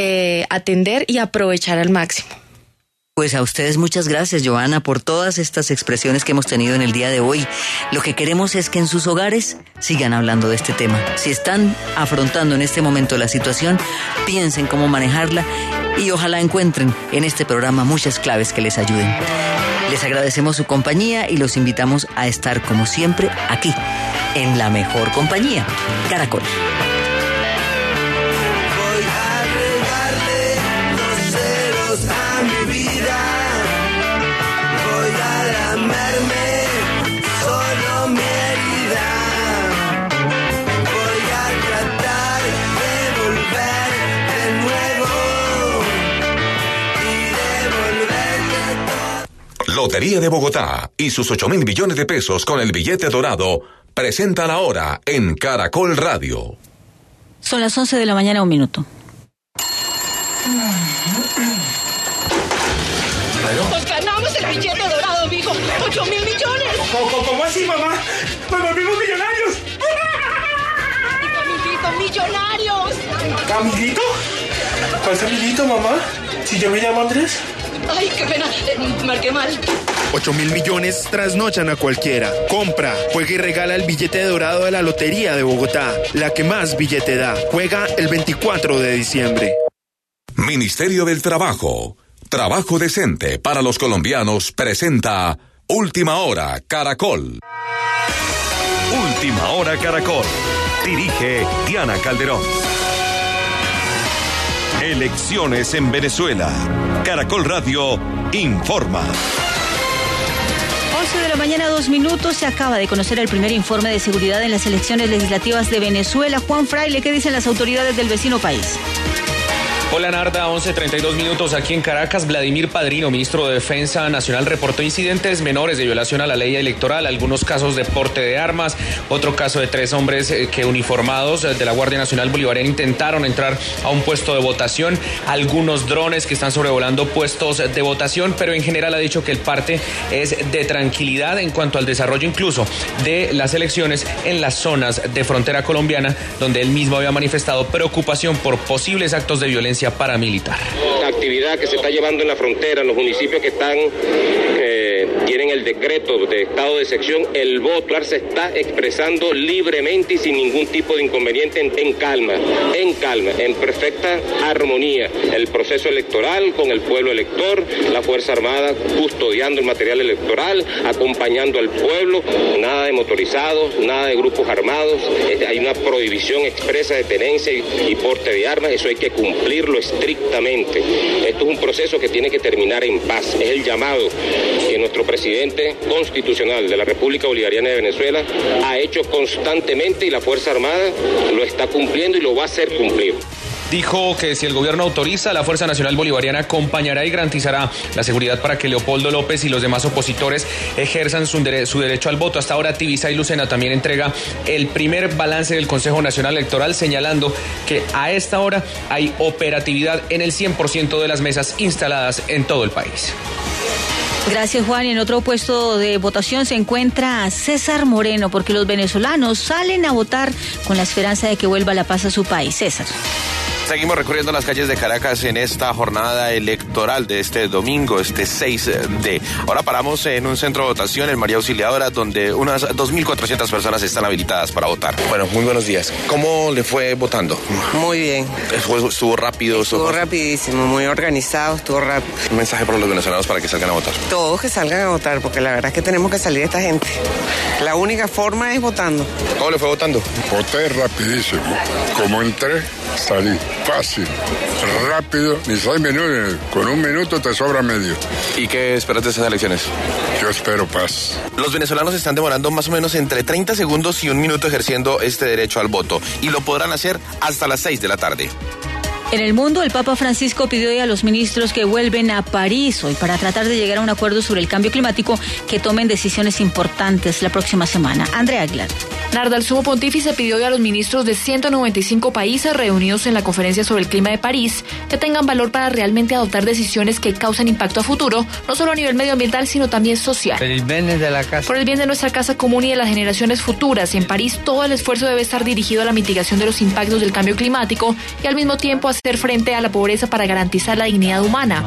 eh, atender y aprovechar al máximo. Pues a ustedes muchas gracias, Joana, por todas estas expresiones que hemos tenido en el día de hoy. Lo que queremos es que en sus hogares sigan hablando de este tema. Si están afrontando en este momento la situación, piensen cómo manejarla y ojalá encuentren en este programa muchas claves que les ayuden. Les agradecemos su compañía y los invitamos a estar como siempre aquí, en la mejor compañía, Caracol. Lotería de Bogotá y sus 8 mil millones de pesos con el billete dorado presenta la hora en Caracol Radio. Son las 11 de la mañana, un minuto. Nos ganamos el billete dorado, mijo. 8 mil millones. ¿Cómo, cómo así, mamá? ¡Nos volvimos millonarios! Camilito, millonarios. ¿Camilito? ¿Cuál Camilito, mamá? Si yo me llamo Andrés. Ay, qué pena. Eh, marqué mal. 8 mil millones trasnochan a cualquiera. Compra, juega y regala el billete dorado de la Lotería de Bogotá, la que más billete da. Juega el 24 de diciembre. Ministerio del Trabajo. Trabajo decente para los colombianos presenta Última Hora Caracol. Última Hora Caracol. Dirige Diana Calderón. Elecciones en Venezuela. Caracol Radio informa. 11 de la mañana, dos minutos. Se acaba de conocer el primer informe de seguridad en las elecciones legislativas de Venezuela. Juan Fraile, ¿qué dicen las autoridades del vecino país? Hola Narda, 11.32 minutos aquí en Caracas. Vladimir Padrino, ministro de Defensa Nacional, reportó incidentes menores de violación a la ley electoral, algunos casos de porte de armas, otro caso de tres hombres eh, que uniformados de la Guardia Nacional Bolivariana intentaron entrar a un puesto de votación, algunos drones que están sobrevolando puestos de votación, pero en general ha dicho que el parte es de tranquilidad en cuanto al desarrollo incluso de las elecciones en las zonas de frontera colombiana, donde él mismo había manifestado preocupación por posibles actos de violencia paramilitar. La actividad que se está llevando en la frontera, en los municipios que están, eh, tienen el decreto de estado de sección, el voto se está expresando libremente y sin ningún tipo de inconveniente en, calma, en calma, en perfecta armonía. El proceso electoral con el pueblo elector, la Fuerza Armada custodiando el material electoral, acompañando al pueblo, nada de motorizados, nada de grupos armados, eh, hay una prohibición expresa de tenencia y, y porte de armas, eso hay que cumplirlo estrictamente. Esto es un proceso que tiene que terminar en paz. Es el llamado que nuestro presidente constitucional de la República Bolivariana de Venezuela ha hecho constantemente y la Fuerza Armada lo está cumpliendo y lo va a hacer cumplir. Dijo que si el gobierno autoriza, la Fuerza Nacional Bolivariana acompañará y garantizará la seguridad para que Leopoldo López y los demás opositores ejerzan su derecho al voto. Hasta ahora, Tibisa y Lucena también entrega el primer balance del Consejo Nacional Electoral, señalando que a esta hora hay operatividad en el 100% de las mesas instaladas en todo el país. Gracias, Juan. Y en otro puesto de votación se encuentra César Moreno, porque los venezolanos salen a votar con la esperanza de que vuelva la paz a su país. César. Seguimos recorriendo las calles de Caracas en esta jornada electoral de este domingo, este 6 de. Ahora paramos en un centro de votación en María Auxiliadora, donde unas 2.400 personas están habilitadas para votar. Bueno, muy buenos días. ¿Cómo le fue votando? Muy bien. Estuvo, estuvo rápido. Estuvo rapidísimo, muy organizado, estuvo rápido. Un mensaje para los venezolanos para que salgan a votar. Todos que salgan a votar, porque la verdad es que tenemos que salir esta gente. La única forma es votando. ¿Cómo le fue votando? Voté rapidísimo. Como entré, salí. Fácil, rápido, ni seis minutos. Con un minuto te sobra medio. ¿Y qué esperas de esas elecciones? Yo espero paz. Los venezolanos están demorando más o menos entre 30 segundos y un minuto ejerciendo este derecho al voto. Y lo podrán hacer hasta las 6 de la tarde. En el mundo, el Papa Francisco pidió hoy a los ministros que vuelven a París hoy para tratar de llegar a un acuerdo sobre el cambio climático que tomen decisiones importantes la próxima semana. Andrea Aguilar. Narda, el sumo pontífice pidió hoy a los ministros de 195 países reunidos en la conferencia sobre el clima de París que tengan valor para realmente adoptar decisiones que causen impacto a futuro, no solo a nivel medioambiental, sino también social. El bien de la casa. Por el bien de nuestra casa común y de las generaciones futuras, en París todo el esfuerzo debe estar dirigido a la mitigación de los impactos del cambio climático y al mismo tiempo hacer frente a la pobreza para garantizar la dignidad humana.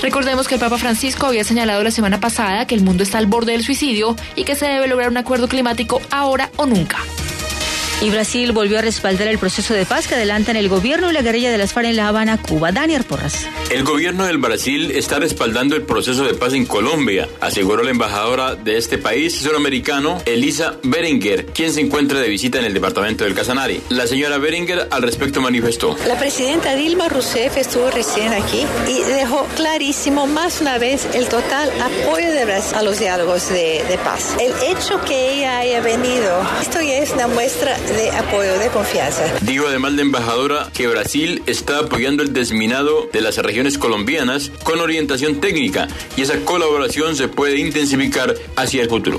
Recordemos que el Papa Francisco había señalado la semana pasada que el mundo está al borde del suicidio y que se debe lograr un acuerdo climático ahora o nunca. nunca. Y Brasil volvió a respaldar el proceso de paz que adelantan el gobierno y la guerrilla de las FARC en La Habana, Cuba. Daniel Porras. El gobierno del Brasil está respaldando el proceso de paz en Colombia, aseguró la embajadora de este país sudamericano, Elisa Berenguer, quien se encuentra de visita en el departamento del Casanare. La señora Berenguer al respecto manifestó. La presidenta Dilma Rousseff estuvo recién aquí y dejó clarísimo más una vez el total apoyo de Brasil a los diálogos de, de paz. El hecho que ella haya venido, esto ya es una muestra de apoyo, de confianza. Digo además la embajadora que Brasil está apoyando el desminado de las regiones colombianas con orientación técnica y esa colaboración se puede intensificar hacia el futuro.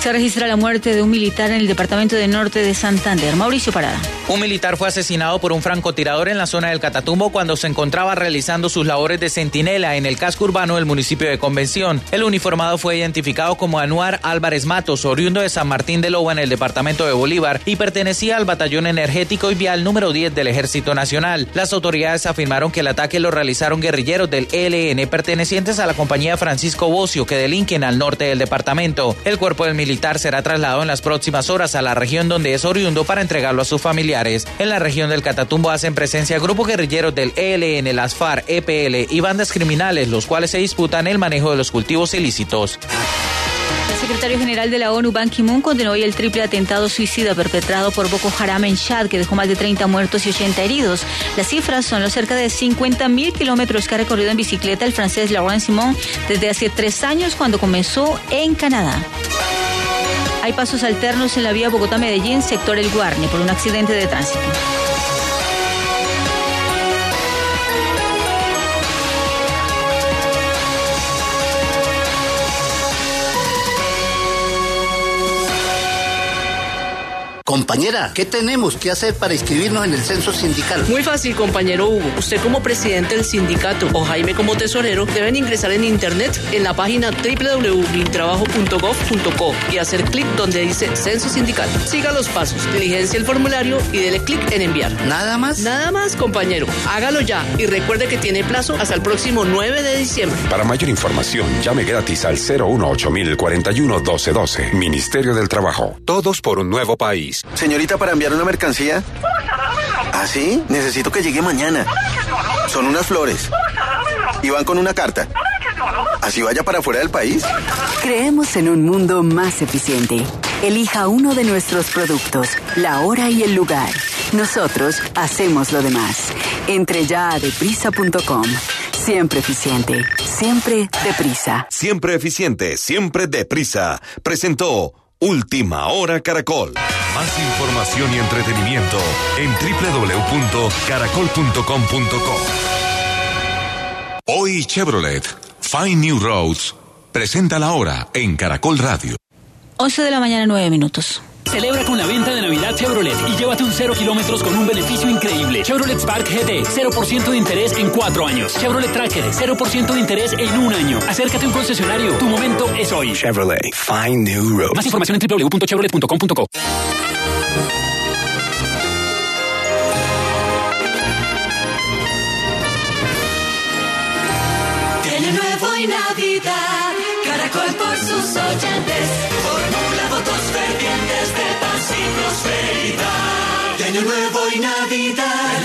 Se registra la muerte de un militar en el departamento de norte de Santander. Mauricio Parada. Un militar fue asesinado por un francotirador en la zona del Catatumbo cuando se encontraba realizando sus labores de centinela en el casco urbano del municipio de Convención. El uniformado fue identificado como Anuar Álvarez Matos, oriundo de San Martín de Loba en el departamento de Bolívar y pertenecía al batallón energético y vial número 10 del Ejército Nacional. Las autoridades afirmaron que el ataque lo realizaron guerrilleros del ELN pertenecientes a la compañía Francisco Bocio que delinquen al norte del departamento. El cuerpo del militar será trasladado en las próximas horas a la región donde es oriundo para entregarlo a sus familiares. En la región del Catatumbo hacen presencia grupos guerrilleros del ELN, las FARC, EPL y bandas criminales, los cuales se disputan el manejo de los cultivos ilícitos. El secretario general de la ONU, Ban Ki-moon, condenó hoy el triple atentado suicida perpetrado por Boko Haram en Chad, que dejó más de 30 muertos y 80 heridos. Las cifras son los cerca de 50 mil kilómetros que ha recorrido en bicicleta el francés Laurent Simon desde hace tres años cuando comenzó en Canadá. Hay pasos alternos en la vía Bogotá-Medellín, sector El Guarne, por un accidente de tránsito. Compañera, ¿qué tenemos que hacer para inscribirnos en el censo sindical? Muy fácil, compañero Hugo. Usted como presidente del sindicato o Jaime como tesorero deben ingresar en internet en la página www.mintrabajo.gov.co y hacer clic donde dice censo sindical. Siga los pasos, diligencia el formulario y dele clic en enviar. ¿Nada más? Nada más, compañero. Hágalo ya y recuerde que tiene plazo hasta el próximo 9 de diciembre. Para mayor información, llame gratis al 018 41 1212. Ministerio del Trabajo. Todos por un nuevo país. Señorita, para enviar una mercancía. ¿Ah, sí? Necesito que llegue mañana. Son unas flores. Y van con una carta. ¿Así vaya para fuera del país? Creemos en un mundo más eficiente. Elija uno de nuestros productos, la hora y el lugar. Nosotros hacemos lo demás. Entre ya a deprisa.com. Siempre eficiente, siempre deprisa. Siempre eficiente, siempre deprisa. Presentó Última Hora Caracol. Más información y entretenimiento en www.caracol.com.co. Hoy Chevrolet, Find New Roads, presenta la hora en Caracol Radio. 11 de la mañana, 9 minutos. Celebra con la venta de Navidad Chevrolet y llévate un cero kilómetros con un beneficio increíble. Chevrolet Spark GT, 0% de interés en 4 años. Chevrolet Tracker, 0% de interés en un año. Acércate a un concesionario. Tu momento es hoy. Chevrolet, find new roads. Más información en www.chevrolet.com.co. Año nuevo y Navidad, Caracol por sus oyentes, formula votos fervientes de paz y prosperidad. Año nuevo y Navidad,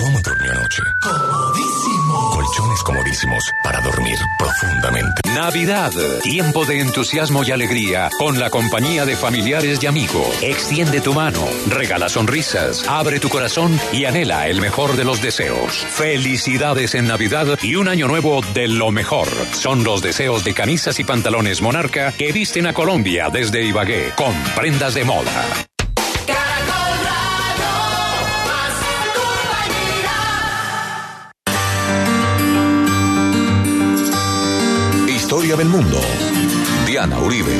cómo durmió anoche? Comodísimo. Colchones comodísimos para dormir profundamente. Navidad, tiempo de entusiasmo y alegría con la compañía de familiares y amigos. Extiende tu mano, regala sonrisas, abre tu corazón y anhela el mejor de los deseos. Felicidades en Navidad y un año nuevo de lo mejor. Son los deseos de camisas y pantalones Monarca que visten a Colombia desde Ibagué con prendas de moda. Historia del mundo. Diana Uribe.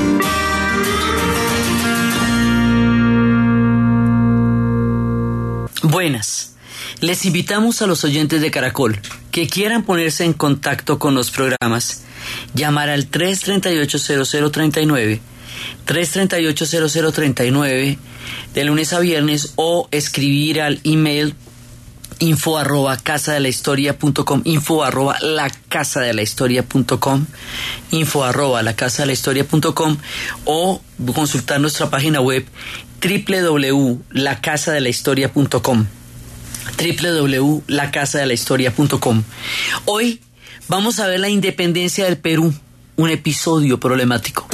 Buenas. Les invitamos a los oyentes de Caracol que quieran ponerse en contacto con los programas, llamar al 338-0039, 338-0039 de lunes a viernes o escribir al email info arroba casa de la historia punto com, info arroba la casa de la historia punto com, info arroba la casa de la historia punto com, o consultar nuestra página web www.lacasadelahistoria.com www.lacasadelahistoria.com Hoy vamos a ver la independencia del Perú, un episodio problemático.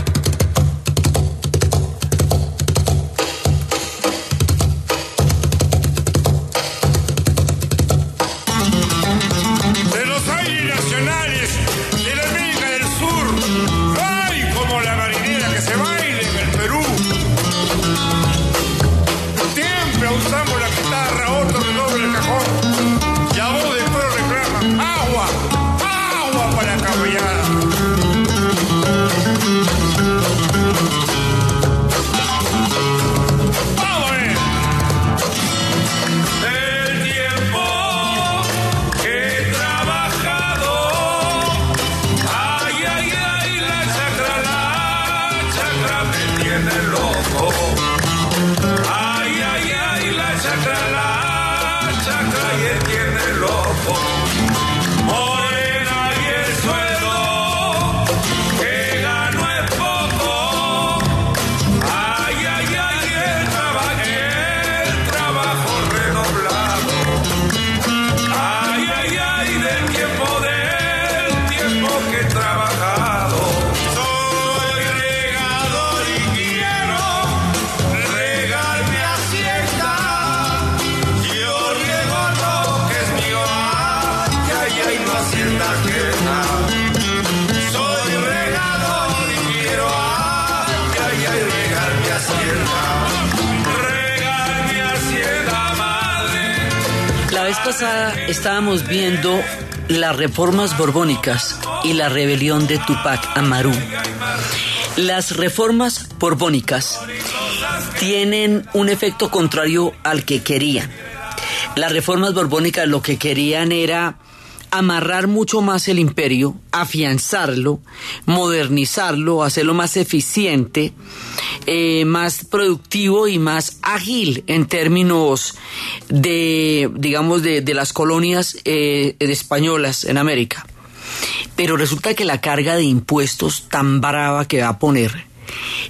Estábamos viendo las reformas borbónicas y la rebelión de Tupac Amaru. Las reformas borbónicas tienen un efecto contrario al que querían. Las reformas borbónicas lo que querían era amarrar mucho más el imperio, afianzarlo, modernizarlo, hacerlo más eficiente, eh, más productivo y más ágil en términos de, digamos, de, las colonias eh, españolas en América. Pero resulta que la carga de impuestos tan brava que va a poner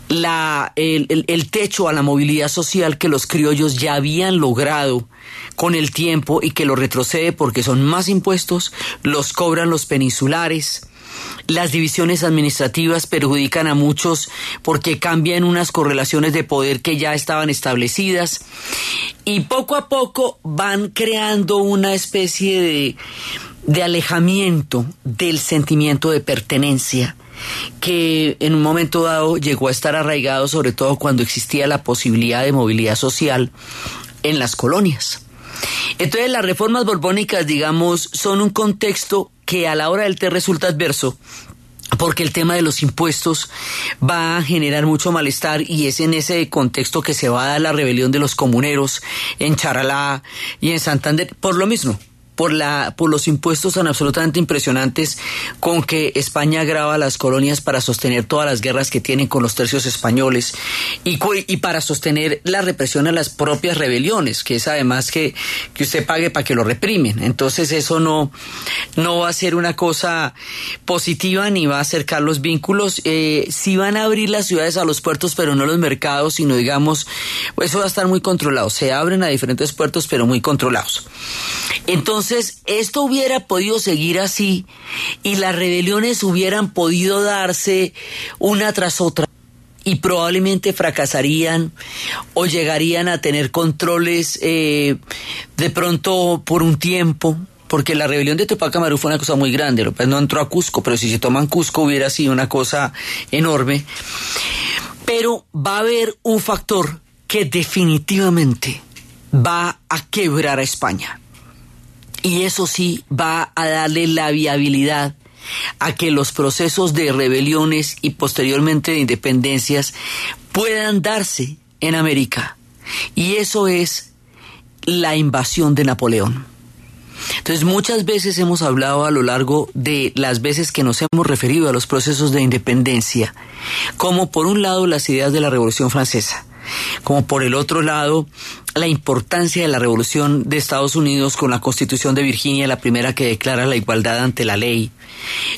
la, el, el- techo a la movilidad social que los criollos ya habían logrado con el tiempo y que lo retrocede porque son más impuestos, los cobran los peninsulares. Las divisiones administrativas perjudican a muchos porque cambian unas correlaciones de poder que ya estaban establecidas y poco a poco van creando una especie de, de alejamiento del sentimiento de pertenencia que en un momento dado llegó a estar arraigado sobre todo cuando existía la posibilidad de movilidad social en las colonias. Entonces las reformas borbónicas, digamos, son un contexto que a la hora del té resulta adverso porque el tema de los impuestos va a generar mucho malestar y es en ese contexto que se va a dar la rebelión de los comuneros en Charalá y en Santander por lo mismo. Por, la, por los impuestos tan absolutamente impresionantes con que España graba las colonias para sostener todas las guerras que tienen con los tercios españoles y, y para sostener la represión a las propias rebeliones, que es además que, que usted pague para que lo reprimen. Entonces eso no, no va a ser una cosa positiva ni va a acercar los vínculos. Eh, sí van a abrir las ciudades a los puertos, pero no los mercados, sino digamos, eso va a estar muy controlado. Se abren a diferentes puertos, pero muy controlados. Entonces, esto hubiera podido seguir así y las rebeliones hubieran podido darse una tras otra y probablemente fracasarían o llegarían a tener controles eh, de pronto por un tiempo. Porque la rebelión de Tupac Amaru fue una cosa muy grande, López no entró a Cusco, pero si se toman Cusco hubiera sido una cosa enorme. Pero va a haber un factor que definitivamente va a quebrar a España. Y eso sí va a darle la viabilidad a que los procesos de rebeliones y posteriormente de independencias puedan darse en América. Y eso es la invasión de Napoleón. Entonces muchas veces hemos hablado a lo largo de las veces que nos hemos referido a los procesos de independencia, como por un lado las ideas de la Revolución Francesa, como por el otro lado la importancia de la revolución de Estados Unidos con la Constitución de Virginia, la primera que declara la igualdad ante la ley,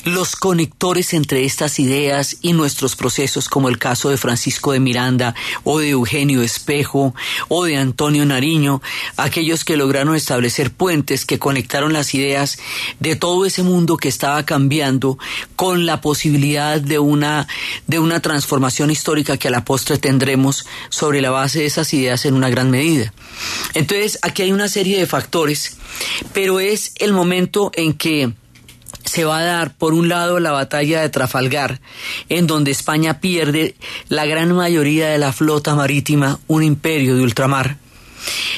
los conectores entre estas ideas y nuestros procesos, como el caso de Francisco de Miranda o de Eugenio Espejo o de Antonio Nariño, aquellos que lograron establecer puentes que conectaron las ideas de todo ese mundo que estaba cambiando con la posibilidad de una, de una transformación histórica que a la postre tendremos sobre la base de esas ideas en una gran medida. Entonces, aquí hay una serie de factores, pero es el momento en que se va a dar, por un lado, la batalla de Trafalgar, en donde España pierde la gran mayoría de la flota marítima, un imperio de ultramar.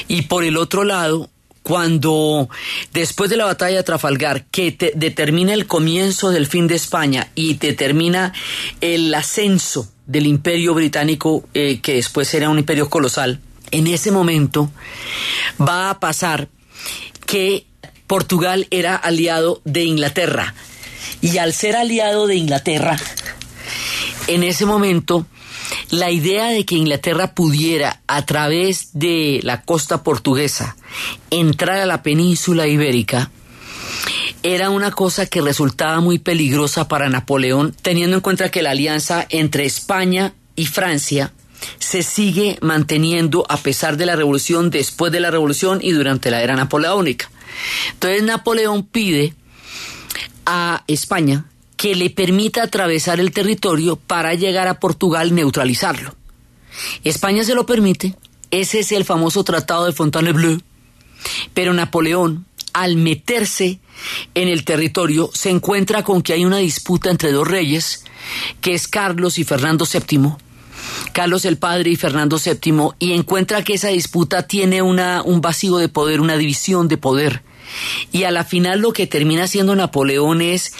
Y por el otro lado, cuando después de la batalla de Trafalgar, que determina el comienzo del fin de España y determina el ascenso del imperio británico, eh, que después será un imperio colosal, en ese momento va a pasar que Portugal era aliado de Inglaterra. Y al ser aliado de Inglaterra, en ese momento, la idea de que Inglaterra pudiera, a través de la costa portuguesa, entrar a la península ibérica, era una cosa que resultaba muy peligrosa para Napoleón, teniendo en cuenta que la alianza entre España y Francia se sigue manteniendo a pesar de la revolución, después de la revolución y durante la era napoleónica. Entonces Napoleón pide a España que le permita atravesar el territorio para llegar a Portugal y neutralizarlo. España se lo permite, ese es el famoso Tratado de Fontainebleau, pero Napoleón, al meterse en el territorio, se encuentra con que hay una disputa entre dos reyes, que es Carlos y Fernando VII, Carlos el Padre y Fernando VII, y encuentra que esa disputa tiene un vacío de poder, una división de poder. Y a la final lo que termina siendo Napoleón es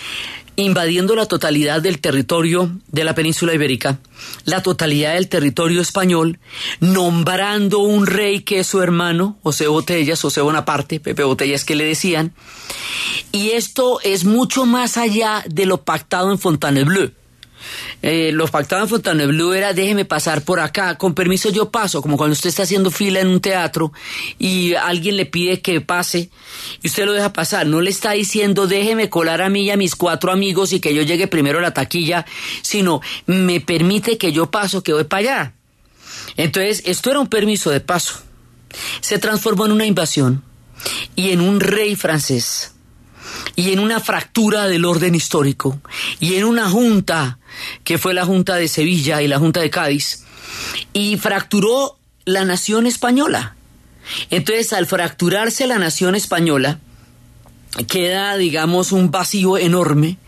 invadiendo la totalidad del territorio de la península ibérica, la totalidad del territorio español, nombrando un rey que es su hermano, José Botellas, José Bonaparte, Pepe Botellas que le decían, y esto es mucho más allá de lo pactado en Fontainebleau eh, los pactados en Fontainebleau era déjeme pasar por acá, con permiso yo paso, como cuando usted está haciendo fila en un teatro y alguien le pide que pase y usted lo deja pasar, no le está diciendo déjeme colar a mí y a mis cuatro amigos y que yo llegue primero a la taquilla, sino me permite que yo paso, que voy para allá. Entonces, esto era un permiso de paso. Se transformó en una invasión y en un rey francés y en una fractura del orden histórico y en una junta que fue la Junta de Sevilla y la Junta de Cádiz y fracturó la nación española. Entonces, al fracturarse la nación española, queda, digamos, un vacío enorme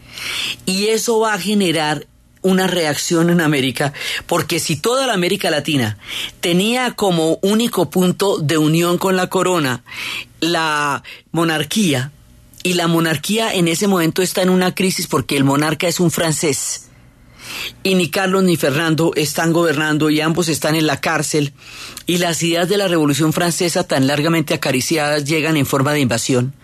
y eso va a generar una reacción en América, porque si toda la América Latina tenía como único punto de unión con la corona la monarquía, y la monarquía en ese momento está en una crisis porque el monarca es un francés. Y ni Carlos ni Fernando están gobernando y ambos están en la cárcel y las ideas de la Revolución Francesa tan largamente acariciadas llegan en forma de invasión.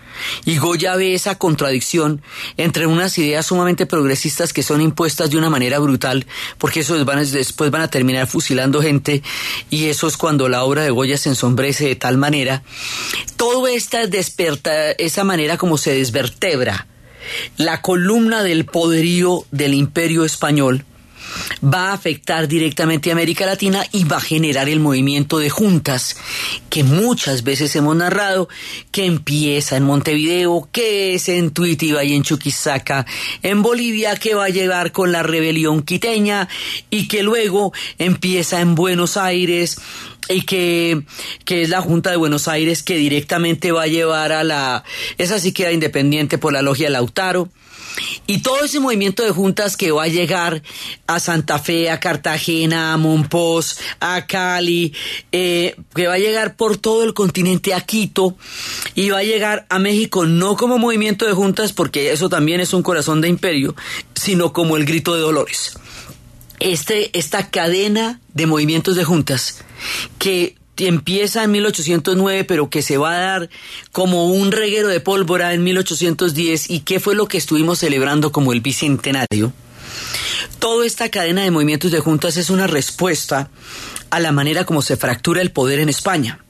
Y Goya ve esa contradicción entre unas ideas sumamente progresistas que son impuestas de una manera brutal, porque eso después van a terminar fusilando gente, y eso es cuando la obra de Goya se ensombrece de tal manera. Todo esta desperta, esa manera como se desvertebra la columna del poderío del imperio español va a afectar directamente a América Latina y va a generar el movimiento de juntas que muchas veces hemos narrado, que empieza en Montevideo, que es en Tuitiva y en Chuquisaca, en Bolivia, que va a llegar con la rebelión quiteña y que luego empieza en Buenos Aires y que, que es la Junta de Buenos Aires que directamente va a llevar a la, esa sí queda independiente por la logia Lautaro, Y todo ese movimiento de juntas que va a llegar a Santa Fe, a Cartagena, a Monpós, a Cali, eh, que va a llegar por todo el continente a Quito y va a llegar a México no como movimiento de juntas, porque eso también es un corazón de imperio, sino como el grito de Dolores. Este, esta cadena de movimientos de juntas que empieza en 1809, pero que se va a dar como un reguero de pólvora en 1810 y qué fue lo que estuvimos celebrando como el bicentenario. Toda esta cadena de movimientos de juntas es una respuesta a la manera como se fractura el poder en España.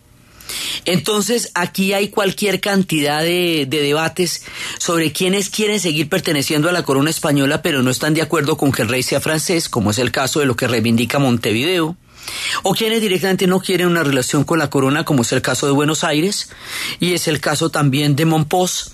Entonces aquí hay cualquier cantidad de, de, debates sobre quienes quieren seguir perteneciendo a la corona española pero no están de acuerdo con que el rey sea francés, como es el caso de lo que reivindica Montevideo o quienes directamente no quieren una relación con la corona, como es el caso de Buenos Aires y es el caso también de Monpós.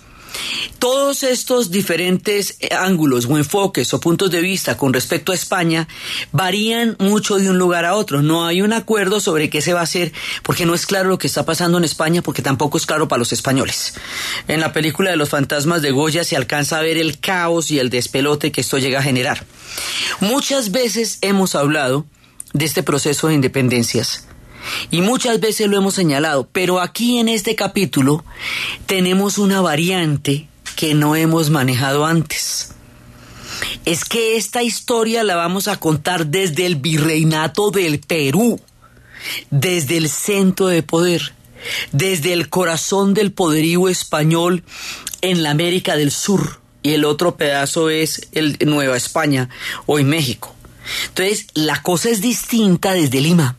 Todos estos diferentes ángulos o enfoques o puntos de vista con respecto a España varían mucho de un lugar a otro. No hay un acuerdo sobre qué se va a hacer porque no es claro lo que está pasando en España porque tampoco es claro para los españoles. En la película de los fantasmas de Goya se alcanza a ver el caos y el despelote que esto llega a generar. Muchas veces hemos hablado de este proceso de independencias. Y muchas veces lo hemos señalado, pero aquí en este capítulo tenemos una variante que no hemos manejado antes. Es que esta historia la vamos a contar desde el virreinato del Perú, desde el centro de poder, desde el corazón del poderío español en la América del Sur, y el otro pedazo es el Nueva España, hoy México. Entonces, la cosa es distinta desde Lima,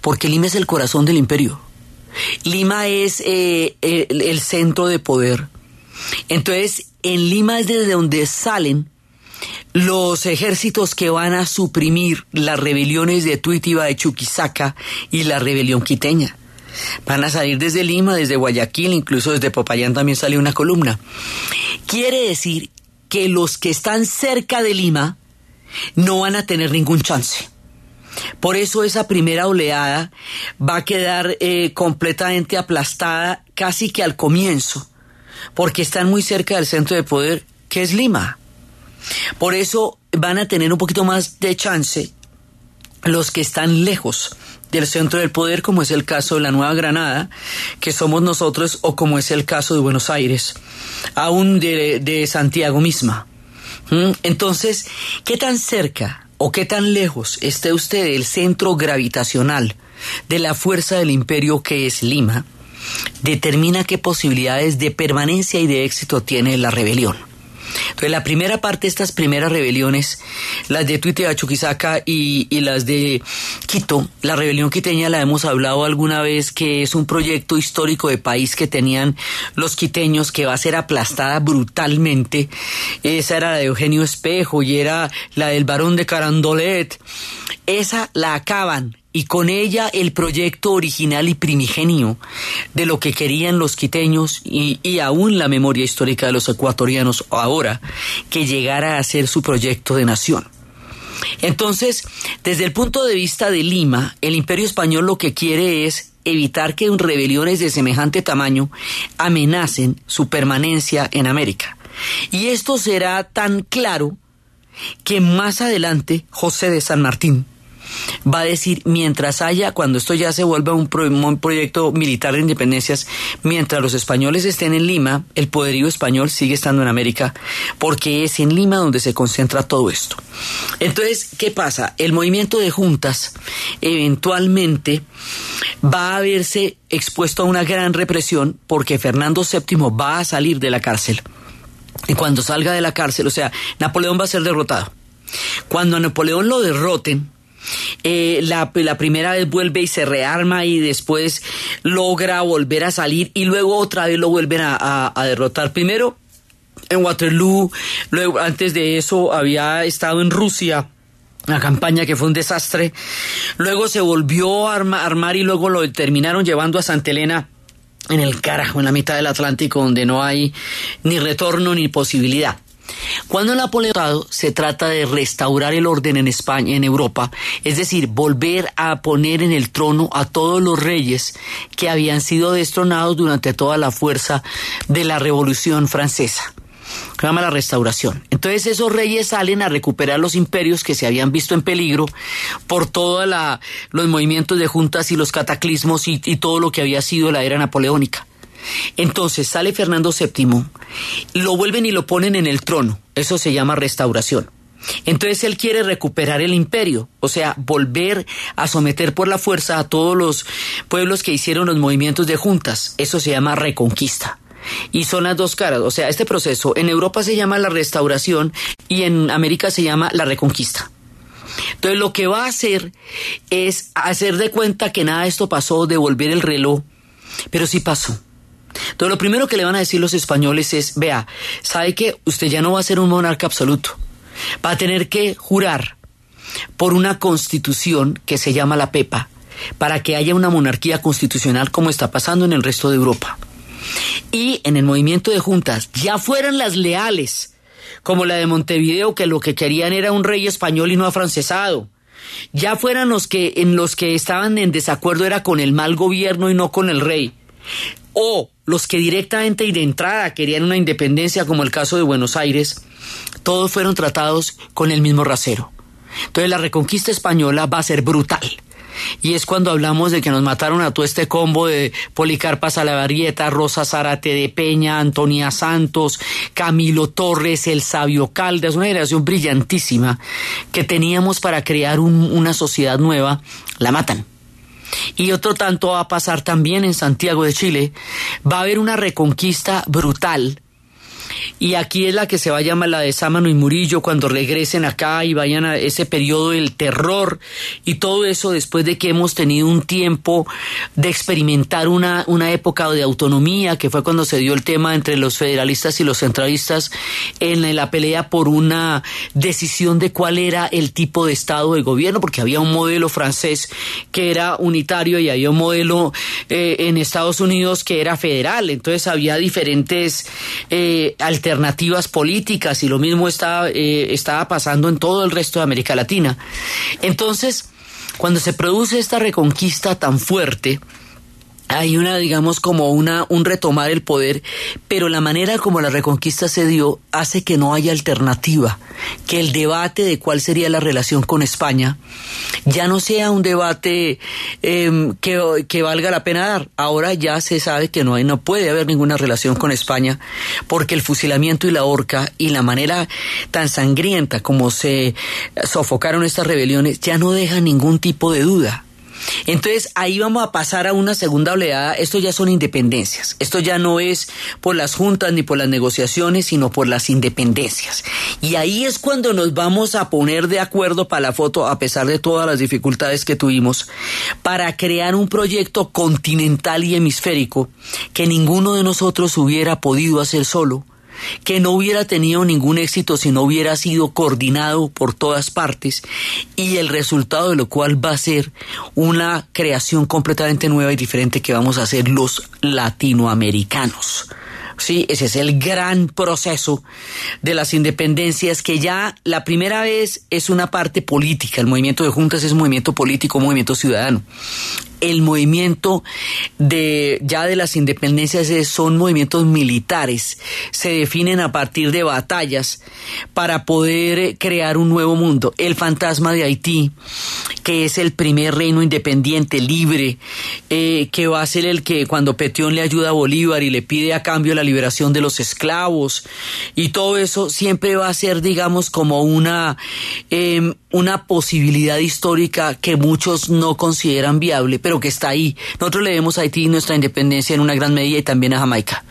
porque Lima es el corazón del imperio. Lima es eh, el, el, centro de poder. Entonces, en Lima es desde donde salen los ejércitos que van a suprimir las rebeliones de Tuitiba, de Chuquisaca y la rebelión quiteña. Van a salir desde Lima, desde Guayaquil, incluso desde Popayán también sale una columna. Quiere decir que los que están cerca de Lima, no van a tener ningún chance. Por eso esa primera oleada va a quedar eh, completamente aplastada casi que al comienzo, porque están muy cerca del centro de poder, que es Lima. Por eso van a tener un poquito más de chance los que están lejos del centro del poder, como es el caso de la Nueva Granada, que somos nosotros, o como es el caso de Buenos Aires, aún de, de Santiago misma. ¿Mm? Entonces, ¿qué tan cerca o qué tan lejos esté usted del centro gravitacional de la fuerza del imperio que es Lima? Determina qué posibilidades de permanencia y de éxito tiene la rebelión. Entonces, la primera parte estas primeras rebeliones, las de Tuitea, Chuquisaca y, y, las de Quito, la rebelión quiteña la hemos hablado alguna vez, que es un proyecto histórico de país que tenían los quiteños que va a ser aplastada brutalmente. Esa era la de Eugenio Espejo y era la del barón de Carandolet. Esa la acaban y con ella el proyecto original y primigenio de lo que querían los quiteños y, y, aún la memoria histórica de los ecuatorianos ahora, que llegara a ser su proyecto de nación. Entonces, desde el punto de vista de Lima, el imperio español lo que quiere es evitar que rebeliones de semejante tamaño amenacen su permanencia en América. Y esto será tan claro que más adelante José de San Martín, va a decir, mientras haya, cuando esto ya se vuelva un, pro, un, proyecto militar de independencias, mientras los españoles estén en Lima, el poderío español sigue estando en América, porque es en Lima donde se concentra todo esto. Entonces, ¿qué pasa? El movimiento de juntas eventualmente va a verse expuesto a una gran represión porque Fernando VII va a salir de la cárcel. Y cuando salga de la cárcel, o sea, Napoleón va a ser derrotado. Cuando a Napoleón lo derroten, eh, la, la, primera vez vuelve y se rearma y después logra volver a salir y luego otra vez lo vuelven a, derrotar. Primero en Waterloo, luego antes de eso había estado en Rusia una campaña que fue un desastre. Luego se volvió a arma, armar y luego lo terminaron llevando a Santa Elena en el carajo, en la mitad del Atlántico, donde no hay ni retorno ni posibilidad. Cuando Napoleón se trata de restaurar el orden en España, en Europa, es decir, volver a poner en el trono a todos los reyes que habían sido destronados durante toda la fuerza de la Revolución Francesa. se llama la restauración. Entonces esos reyes salen a recuperar los imperios que se habían visto en peligro por todos los movimientos de juntas y los cataclismos y todo lo que había sido la era napoleónica. Entonces sale Fernando VII, lo vuelven y lo ponen en el trono. Eso se llama restauración. Entonces él quiere recuperar el imperio, o sea, volver a someter por la fuerza a todos los pueblos que hicieron los movimientos de juntas. Eso se llama reconquista. Y son las dos caras, o sea, este proceso en Europa se llama la restauración y en América se llama la reconquista. Entonces lo que va a hacer es hacer de cuenta que nada de esto pasó, devolver el reloj, pero sí pasó. Entonces lo primero que le van a decir los españoles es, vea, sabe que usted ya no va a ser un monarca absoluto, va a tener que jurar por una constitución que se llama la PEPA, para que haya una monarquía constitucional como está pasando en el resto de Europa. Y en el movimiento de juntas, ya fueran las leales, como la de Montevideo, que lo que querían era un rey español y no afrancesado, ya fueran los que en los que estaban en desacuerdo era con el mal gobierno y no con el rey, o los que directamente y de entrada querían una independencia, como el caso de Buenos Aires, todos fueron tratados con el mismo rasero. Entonces la reconquista española va a ser brutal. Y es cuando hablamos de que nos mataron a todo este combo de Policarpa Salavarrieta, Rosa Zárate de Peña, Antonia Santos, Camilo Torres, el Sabio Caldas, una generación brillantísima que teníamos para crear una sociedad nueva, la matan. Y otro tanto va a pasar también en Santiago de Chile. Va a haber una reconquista brutal y aquí es la que se va a llamar la de Sámano y Murillo cuando regresen acá y vayan a ese periodo del terror. Y todo eso después de que hemos tenido un tiempo de experimentar una, una época de autonomía que fue cuando se dio el tema entre los federalistas y los centralistas en la pelea por una decisión de cuál era el tipo de estado de gobierno porque había un modelo francés que era unitario y había un modelo eh, en Estados Unidos que era federal. Entonces había diferentes eh, alternativas políticas y lo mismo estaba, eh, estaba pasando en todo el resto de América Latina. Entonces, cuando se produce esta reconquista tan fuerte, hay una, digamos, como una, un retomar el poder, pero la manera como la reconquista se dio hace que no haya alternativa, que el debate de cuál sería la relación con España ya no sea un debate em, que, que, valga la pena dar. Ahora ya se sabe que no hay, no puede haber ninguna relación con España, porque el fusilamiento y la horca y la manera tan sangrienta como se sofocaron estas rebeliones ya no dejan ningún tipo de duda. Entonces ahí vamos a pasar a una segunda oleada. Esto ya son independencias. Esto ya no es por las juntas ni por las negociaciones, sino por las independencias. Y ahí es cuando nos vamos a poner de acuerdo para la foto, a pesar de todas las dificultades que tuvimos, para crear un proyecto continental y hemisférico que ninguno de nosotros hubiera podido hacer solo que no hubiera tenido ningún éxito si no hubiera sido coordinado por todas partes y el resultado de lo cual va a ser una creación completamente nueva y diferente que vamos a hacer los latinoamericanos. Sí, ese es el gran proceso de las independencias que ya la primera vez es una parte política. El movimiento de juntas es un movimiento político, un movimiento ciudadano el movimiento de ya de las independencias son movimientos militares, se definen a partir de batallas para poder crear un nuevo mundo. El fantasma de Haití, que es el primer reino independiente, libre, eh, que va a ser el que cuando Petión le ayuda a Bolívar y le pide a cambio la liberación de los esclavos y todo eso siempre va a ser, digamos, como una, em, una posibilidad histórica que muchos no consideran viable pero que está ahí. Nosotros le debemos a Haití nuestra independencia en una gran medida y también a Jamaica.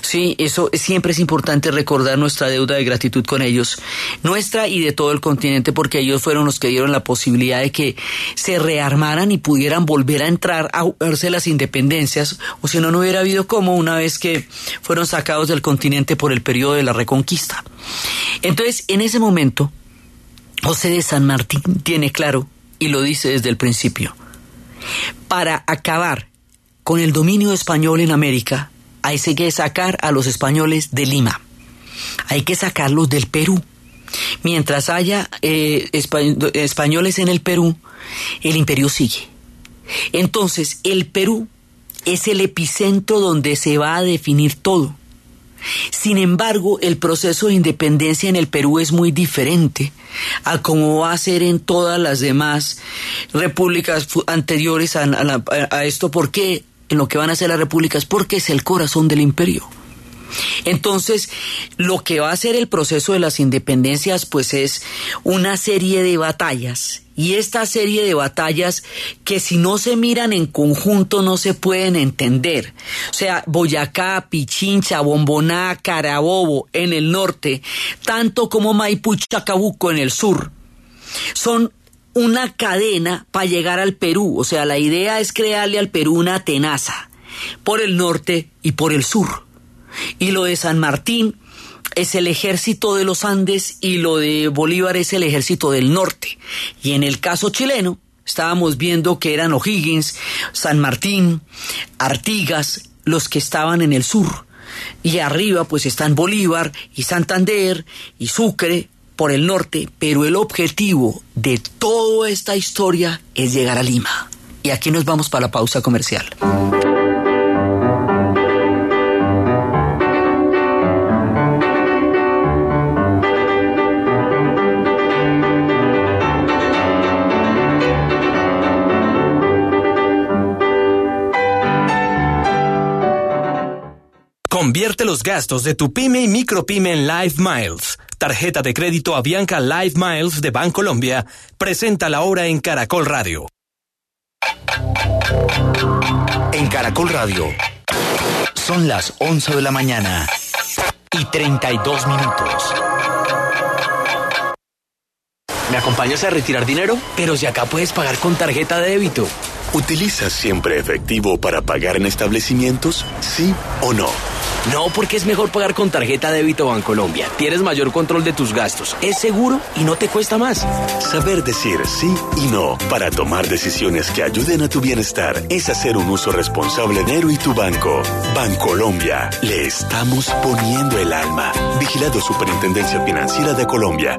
Sí, eso siempre es importante recordar nuestra deuda de gratitud con ellos, nuestra y de todo el continente, porque ellos fueron los que dieron la posibilidad de que se rearmaran y pudieran volver a entrar a jugarse las independencias, o si no, no hubiera habido como una vez que fueron sacados del continente por el periodo de la reconquista. Entonces, en ese momento, José de San Martín tiene claro, y lo dice desde el principio, para acabar con el dominio español en América, hay que sacar a los españoles de Lima. Hay que sacarlos del Perú. Mientras haya eh, españoles en el Perú, el imperio sigue. Entonces, el Perú es el epicentro donde se va a definir todo. Sin embargo, el proceso de independencia en el Perú es muy diferente a como va a ser en todas las demás repúblicas anteriores a, a esto. ¿Por qué? En lo que van a ser las repúblicas, porque es el corazón del imperio. Entonces, lo que va a ser el proceso de las independencias, pues es una serie de batallas. Y esta serie de batallas que si no se miran en conjunto no se pueden entender. O sea, Boyacá, Pichincha, Bomboná, Carabobo en el norte, tanto como Maipú, Chacabuco en el sur. Son una cadena para llegar al Perú. O sea, la idea es crearle al Perú una tenaza por el norte y por el sur. Y lo de San Martín es el ejército de los Andes y lo de Bolívar es el ejército del norte. Y en el caso chileno, estábamos viendo que eran O'Higgins, San Martín, Artigas, los que estaban en el sur. Y arriba pues están Bolívar y Santander y Sucre por el norte, pero el objetivo de toda esta historia es llegar a Lima. Y aquí nos vamos para la pausa comercial. Convierte los gastos de tu pyme y micropyme en Live Miles. Tarjeta de crédito Avianca Live Miles de Bancolombia. Presenta la hora en Caracol Radio. En Caracol Radio. Son las 11 de la mañana y 32 minutos. ¿Me acompañas a retirar dinero? Pero si acá puedes pagar con tarjeta de débito. ¿Utilizas siempre efectivo para pagar en establecimientos? ¿Sí o no? No, porque es mejor pagar con tarjeta débito Bancolombia. Tienes mayor control de tus gastos, es seguro y no te cuesta más. Saber decir sí y no para tomar decisiones que ayuden a tu bienestar es hacer un uso responsable de Nero y tu banco. Bancolombia, le estamos poniendo el alma. Vigilado Superintendencia Financiera de Colombia.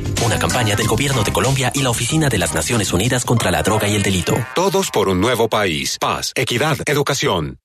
Una campaña del Gobierno de Colombia y la Oficina de las Naciones Unidas contra la Droga y el Delito. Todos por un nuevo país. Paz, equidad, educación.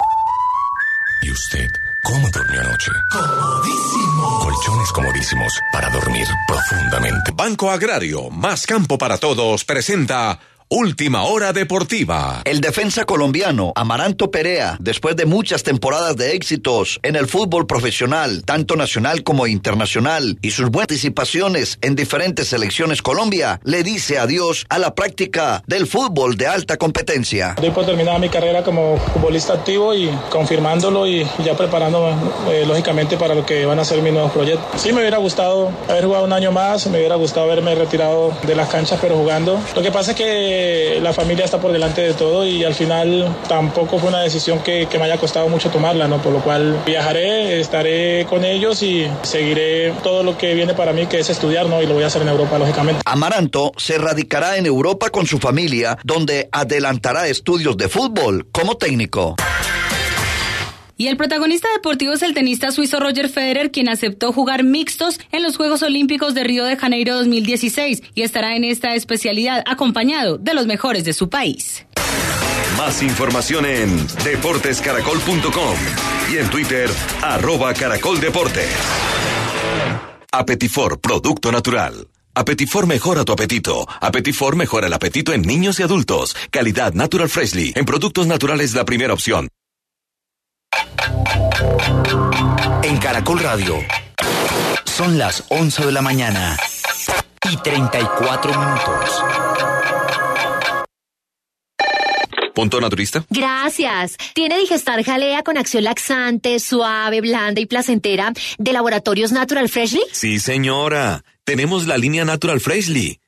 ¿Y usted cómo durmió anoche? Comodísimo. Colchones comodísimos para dormir profundamente. Banco Agrario, más campo para todos, presenta Última hora deportiva. El defensa colombiano Amaranto Perea, después de muchas temporadas de éxitos en el fútbol profesional, tanto nacional como internacional, y sus buenas participaciones en diferentes selecciones Colombia, le dice adiós a la práctica del fútbol de alta competencia. Doy por terminada mi carrera como futbolista activo y confirmándolo y ya preparándome eh, lógicamente para lo que van a ser mis nuevos proyectos. Sí me hubiera gustado haber jugado un año más, me hubiera gustado haberme retirado de las canchas pero jugando. Lo que pasa es que la familia está por delante de todo y al final tampoco fue una decisión que, que me haya costado mucho tomarla, ¿no? Por lo cual viajaré, estaré con ellos y seguiré todo lo que viene para mí, que es estudiar, ¿no? Y lo voy a hacer en Europa, lógicamente. Amaranto se radicará en Europa con su familia, donde adelantará estudios de fútbol como técnico. Y el protagonista deportivo es el tenista suizo Roger Federer, quien aceptó jugar mixtos en los Juegos Olímpicos de Río de Janeiro 2016 y estará en esta especialidad acompañado de los mejores de su país. Más información en deportescaracol.com y en Twitter, arroba caracoldeportes. Apetifor, producto natural. Apetifor mejora tu apetito. Apetifor mejora el apetito en niños y adultos. Calidad Natural Freshly. En productos naturales la primera opción. En Caracol Radio. Son las 11 de la mañana y 34 minutos. ¿Punto naturista? Gracias. ¿Tiene Digestar Jalea con acción laxante, suave, blanda y placentera de Laboratorios Natural Freshly? Sí, señora. Tenemos la línea Natural Freshly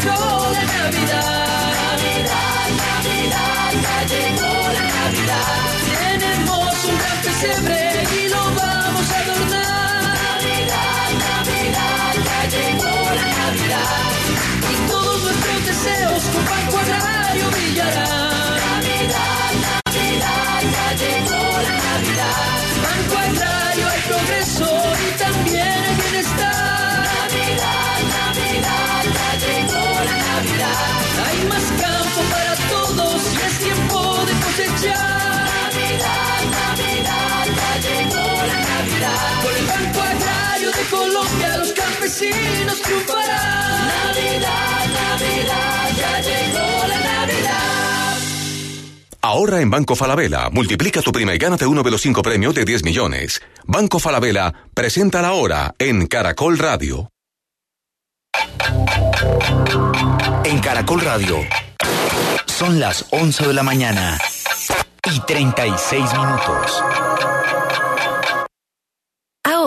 llegó la Navidad. Navidad, Navidad, ya llegó la Navidad. Tenemos un gran pesebre y lo vamos a adornar. Navidad, Navidad, ya llegó la Navidad. Y todos nuestros deseos con pan cuadrario brillarán. Los campesinos triunfarán. Navidad, Navidad, ya llegó la Navidad. Ahorra en Banco Falabella. Multiplica tu prima y gánate uno de los cinco premios de 10 millones. Banco Falabella presenta la hora en Caracol Radio. En Caracol Radio. Son las 11 de la mañana y 36 minutos.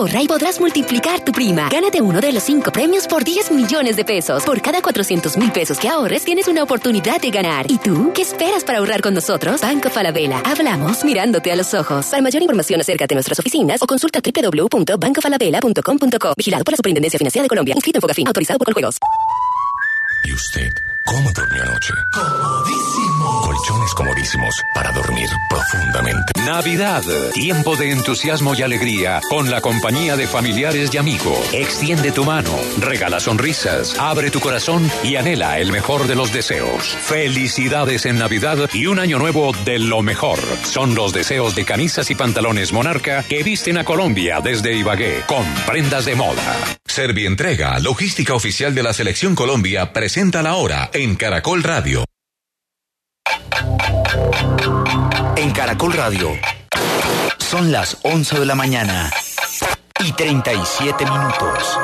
Ahorra y podrás multiplicar tu prima. Gánate uno de los cinco premios por 10 millones de pesos. Por cada 400 mil pesos que ahorres, tienes una oportunidad de ganar. ¿Y tú? ¿Qué esperas para ahorrar con nosotros? Banco Falabella. Hablamos mirándote a los ojos. Para mayor información, acércate a nuestras oficinas o consulta www.bancofalabella.com.co. Vigilado por la Superintendencia Financiera de Colombia. Inscrito en Fogafín. Autorizado por Coljuegos. ¿Y usted cómo durmió anoche? Comodísimo. Colchones comodísimos para dormir profundamente. Navidad, tiempo de entusiasmo y alegría con la compañía de familiares y amigos. Extiende tu mano, regala sonrisas, abre tu corazón y anhela el mejor de los deseos. Felicidades en Navidad y un año nuevo de lo mejor. Son los deseos de camisas y pantalones Monarca que visten a Colombia desde Ibagué con prendas de moda. Servientrega, logística oficial de la Selección Colombia, presenta la hora en Caracol Radio. En Caracol Radio. Son las 11 de la mañana y 37 minutos.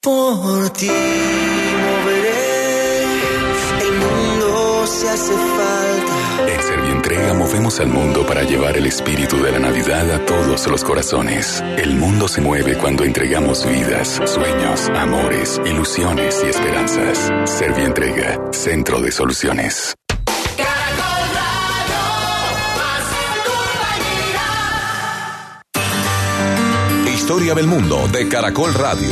Por ti moveré, el mundo se hace falta. En Servientrega movemos al mundo para llevar el espíritu de la Navidad a todos los corazones. El mundo se mueve cuando entregamos vidas, sueños, amores, ilusiones y esperanzas. Servientrega, centro de soluciones. Historia del mundo de Caracol Radio.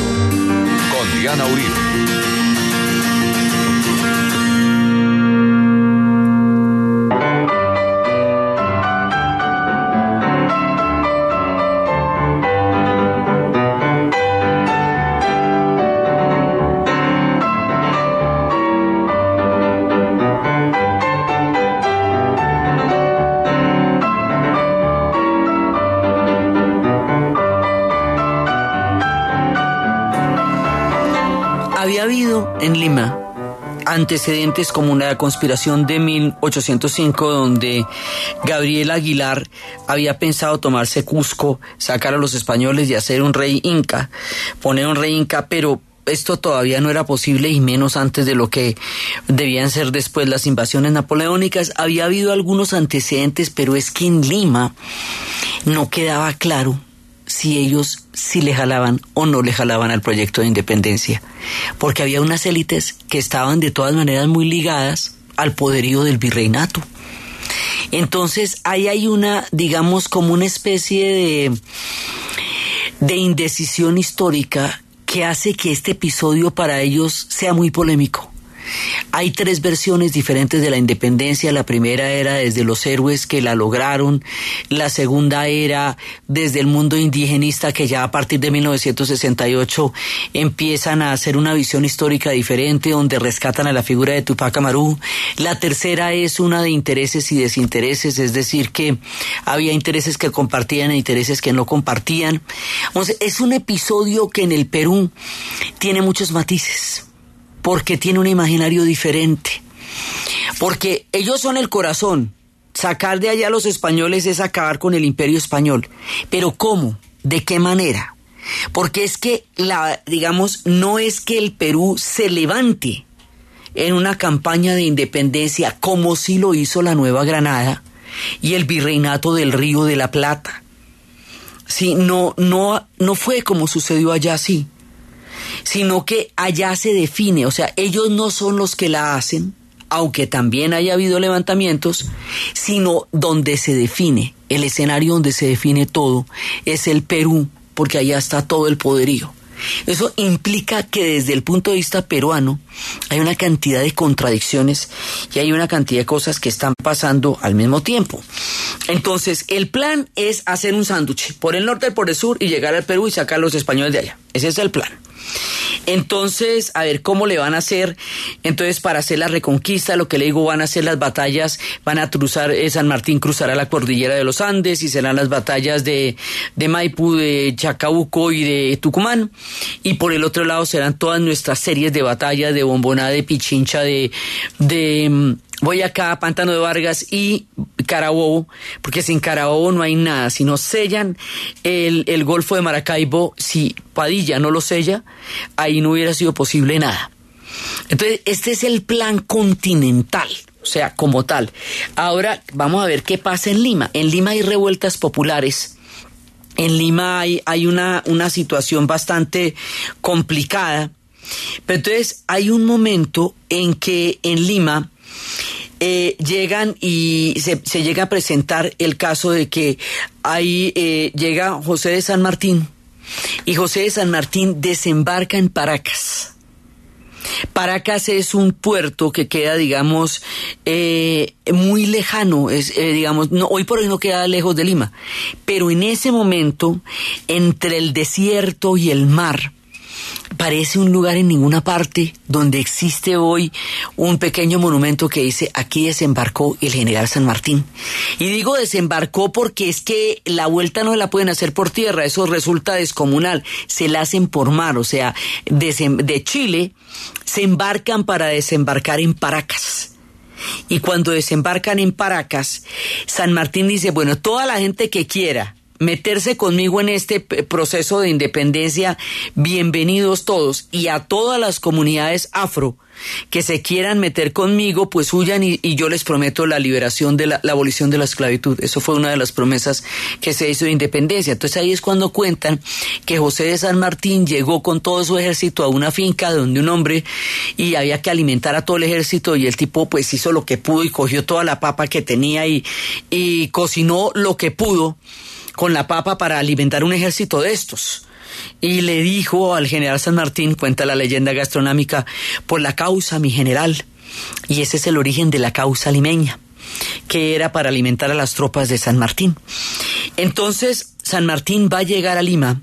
Con Diana Uribe. Antecedentes como una conspiración de 1805 donde Gabriel Aguilar había pensado tomarse Cusco, sacar a los españoles y hacer un rey inca, poner un rey inca, pero esto todavía no era posible y menos antes de lo que debían ser después las invasiones napoleónicas. Había habido algunos antecedentes, pero es que en Lima no quedaba claro si ellos sí le jalaban o no le jalaban al proyecto de independencia, porque había unas élites que estaban de todas maneras muy ligadas al poderío del virreinato. Entonces ahí hay una, digamos, como una especie de, de indecisión histórica que hace que este episodio para ellos sea muy polémico. Hay tres versiones diferentes de la independencia. La primera era desde los héroes que la lograron. La segunda era desde el mundo indigenista que ya a partir de 1968 empiezan a hacer una visión histórica diferente donde rescatan a la figura de Tupac Amaru. La tercera es una de intereses y desintereses, es decir, que había intereses que compartían e intereses que no compartían. es un episodio que en el Perú tiene muchos matices, porque tiene un imaginario diferente, porque ellos son el corazón. Sacar de allá a los españoles es acabar con el imperio español. Pero ¿cómo? ¿De qué manera? Porque es que la, digamos, no es que el Perú se levante en una campaña de independencia como si lo hizo la Nueva Granada y el virreinato del Río de la Plata. Sí, no, no, no fue como sucedió allá, sí, sino que allá se define, o sea, ellos no son los que la hacen, aunque también haya habido levantamientos, sino donde se define, el escenario donde se define todo, es el Perú, porque allá está todo el poderío. Eso implica que desde el punto de vista peruano hay una cantidad de contradicciones y hay una cantidad de cosas que están pasando al mismo tiempo. Entonces, el plan es hacer un sándwich por el norte y por el sur y llegar al Perú y sacar a los españoles de allá. Ese es el plan. Entonces, a ver cómo le van a hacer. Entonces, para hacer la reconquista, lo que le digo, van a hacer las batallas, van a cruzar, eh, San Martín cruzará la cordillera de los Andes y serán las batallas de, de Maipú, de Chacabuco y de Tucumán. Y por el otro lado serán todas nuestras series de batallas de Bomboná, de Pichincha, de, mm, voy acá Pantano de Vargas y Carabobo, porque sin Carabobo no hay nada. Si no sellan el, el Golfo de Maracaibo, si Padilla no lo sella, ahí no hubiera sido posible nada. Entonces, este es el plan continental, o sea, como tal. Ahora vamos a ver qué pasa en Lima. En Lima hay revueltas populares. En Lima hay, hay una, una situación bastante complicada. Pero entonces hay un momento en que en Lima eh, llegan y se, llega a presentar el caso de que ahí eh, llega José de San Martín y José de San Martín desembarca en Paracas. Paracas es un puerto que queda, digamos, eh, muy lejano, digamos, hoy por hoy no queda lejos de Lima, pero en ese momento, entre el desierto y el mar, parece un lugar en ninguna parte donde existe hoy un pequeño monumento que dice aquí desembarcó el general San Martín. Y digo desembarcó porque es que la vuelta no la pueden hacer por tierra, eso resulta descomunal, se la hacen por mar, o sea, de, Chile se embarcan para desembarcar en Paracas. Y cuando desembarcan en Paracas, San Martín dice, bueno, toda la gente que quiera meterse conmigo en este proceso de independencia, bienvenidos todos y a todas las comunidades afro que se quieran meter conmigo, pues huyan y, yo les prometo la liberación de la, abolición de la esclavitud. Eso fue una de las promesas que se hizo de independencia. Entonces ahí es cuando cuentan que José de San Martín llegó con todo su ejército a una finca donde un hombre y había que alimentar a todo el ejército y el tipo pues hizo lo que pudo y cogió toda la papa que tenía y, y cocinó lo que pudo con la papa para alimentar un ejército de estos. Y le dijo al general San Martín, cuenta la leyenda gastronómica, por la causa, mi general. Y ese es el origen de la causa limeña, que era para alimentar a las tropas de San Martín. Entonces, San Martín va a llegar a Lima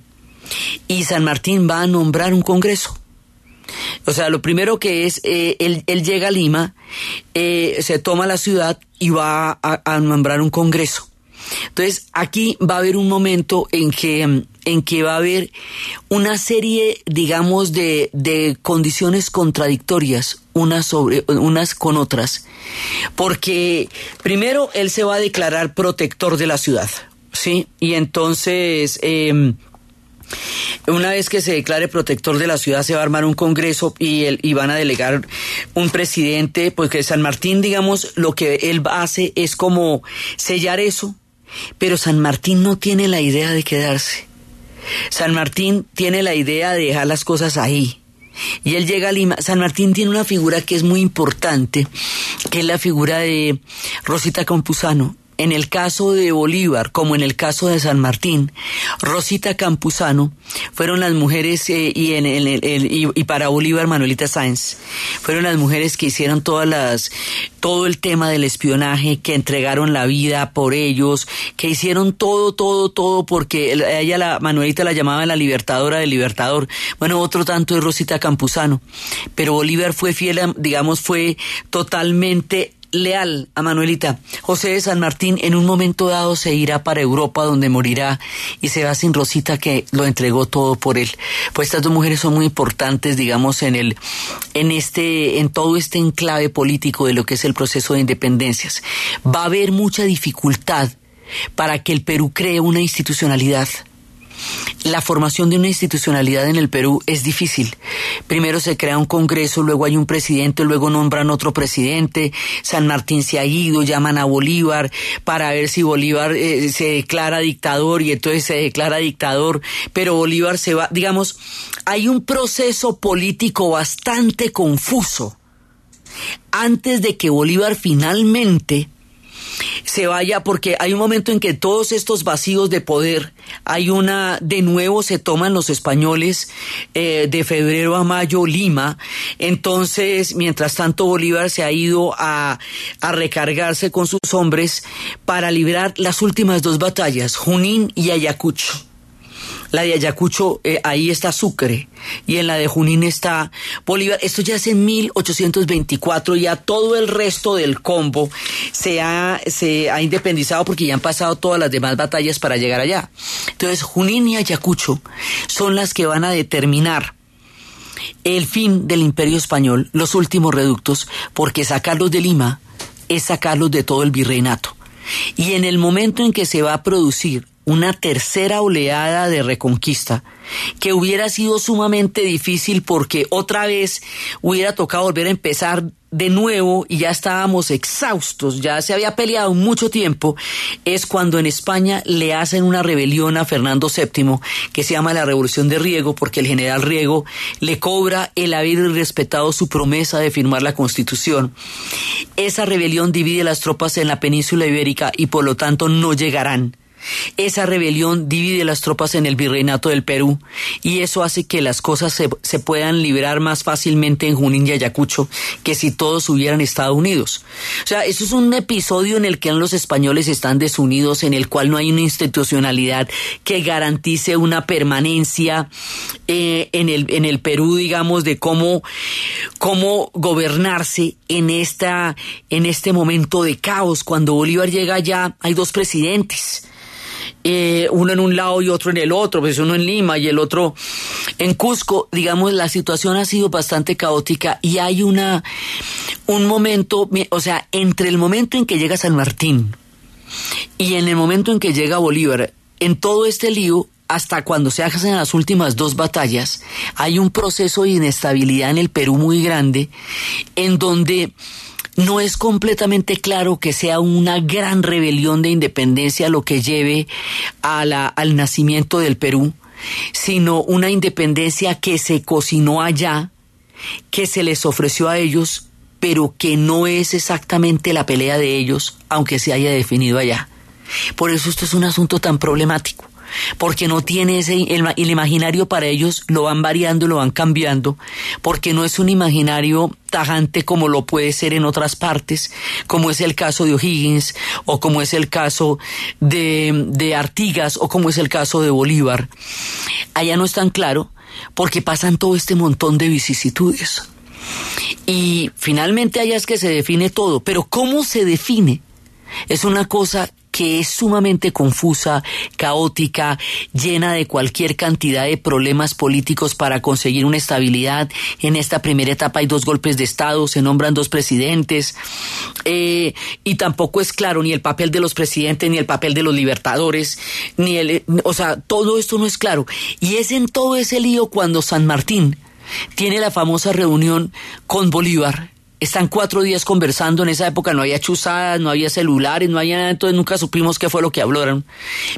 y San Martín va a nombrar un congreso. O sea, lo primero que es, eh, él, llega a Lima, eh, se toma la ciudad y va a nombrar un congreso. Entonces, aquí va a haber un momento en que, en que va a haber una serie, digamos, de, de condiciones contradictorias unas, sobre, unas con otras. Porque primero él se va a declarar protector de la ciudad, ¿sí? Y entonces... Eh, una vez que se declare protector de la ciudad, se va a armar un congreso y, y van a delegar un presidente, porque San Martín, digamos, lo que él hace es como sellar eso, pero San Martín no tiene la idea de quedarse. San Martín tiene la idea de dejar las cosas ahí. Y él llega a Lima. San Martín tiene una figura que es muy importante, que es la figura de Rosita Campuzano. En el caso de Bolívar como en el caso de San Martín, Rosita Campuzano fueron las mujeres eh, y, y, para Bolívar Manuelita Sáenz fueron las mujeres que hicieron todas las todo el tema del espionaje, que entregaron la vida por ellos, que hicieron todo, todo, todo porque ella la Manuelita la llamaba la libertadora del libertador. Bueno, otro tanto es Rosita Campuzano, pero Bolívar fue fiel, digamos, fue totalmente leal a Manuelita. José de San Martín en un momento dado se irá para Europa donde morirá y se va sin Rosita que lo entregó todo por él. Pues estas dos mujeres son muy importantes, digamos, en el, en este, en todo este enclave político de lo que es el proceso de independencias. Va a haber mucha dificultad para que el Perú cree una institucionalidad. La formación de una institucionalidad en el Perú es difícil. Primero se crea un congreso, luego hay un presidente, luego nombran otro presidente. San Martín se ha ido, llaman a Bolívar para ver si Bolívar eh, se declara dictador y entonces se declara dictador, pero Bolívar se va. Digamos, hay un proceso político bastante confuso antes de que Bolívar finalmente se vaya porque hay un momento en que todos estos vacíos de poder, hay una, de nuevo se toman los españoles eh, de febrero a mayo Lima, entonces mientras tanto Bolívar se ha ido a, a recargarse con sus hombres para librar las últimas dos batallas, Junín y Ayacucho. La de Ayacucho, eh, ahí está Sucre, y en la de Junín está Bolívar. Esto ya es en 1824, ya todo el resto del combo se ha, se ha independizado porque ya han pasado todas las demás batallas para llegar allá. Entonces, Junín y Ayacucho son las que van a determinar el fin del imperio español, los últimos reductos, porque sacarlos de Lima es sacarlos de todo el virreinato. Y en el momento en que se va a producir una tercera oleada de reconquista, que hubiera sido sumamente difícil porque otra vez hubiera tocado volver a empezar de nuevo y ya estábamos exhaustos, ya se había peleado mucho tiempo, es cuando en España le hacen una rebelión a Fernando VII que se llama la Revolución de Riego porque el general Riego le cobra el haber respetado su promesa de firmar la Constitución. Esa rebelión divide las tropas en la península ibérica y por lo tanto no llegarán. Esa rebelión divide las tropas en el virreinato del Perú y eso hace que las cosas se, se, puedan liberar más fácilmente en Junín y Ayacucho que si todos hubieran estado unidos. O sea, eso es un episodio en el que los españoles están desunidos, en el cual no hay una institucionalidad que garantice una permanencia eh, en, el, en el Perú, digamos, de cómo, cómo gobernarse en, esta, en este momento de caos. Cuando Bolívar llega allá, hay dos presidentes eh, uno en un lado y otro en el otro, pues uno en Lima y el otro en Cusco, digamos, la situación ha sido bastante caótica y hay una, un momento, o sea, entre el momento en que llega San Martín y en el momento en que llega Bolívar, en todo este lío, hasta cuando se hacen las últimas dos batallas, hay un proceso de inestabilidad en el Perú muy grande, en donde no es completamente claro que sea una gran rebelión de independencia lo que lleve a la, al nacimiento del Perú, sino una independencia que se cocinó allá, que se les ofreció a ellos, pero que no es exactamente la pelea de ellos, aunque se haya definido allá. Por eso esto es un asunto tan problemático porque no tiene ese, el, el, imaginario para ellos lo van variando, lo van cambiando, porque no es un imaginario tajante como lo puede ser en otras partes, como es el caso de O'Higgins, o como es el caso de, de Artigas, o como es el caso de Bolívar. Allá no es tan claro, porque pasan todo este montón de vicisitudes. Y finalmente allá es que se define todo, pero ¿cómo se define? Es una cosa que es sumamente confusa, caótica, llena de cualquier cantidad de problemas políticos para conseguir una estabilidad. En esta primera etapa hay dos golpes de Estado, se nombran dos presidentes, eh, y tampoco es claro ni el papel de los presidentes, ni el papel de los libertadores, ni el, o sea, todo esto no es claro. Y es en todo ese lío cuando San Martín tiene la famosa reunión con Bolívar, están cuatro días conversando, en esa época no había chuzadas, no había celulares, no había nada, entonces nunca supimos qué fue lo que hablaron.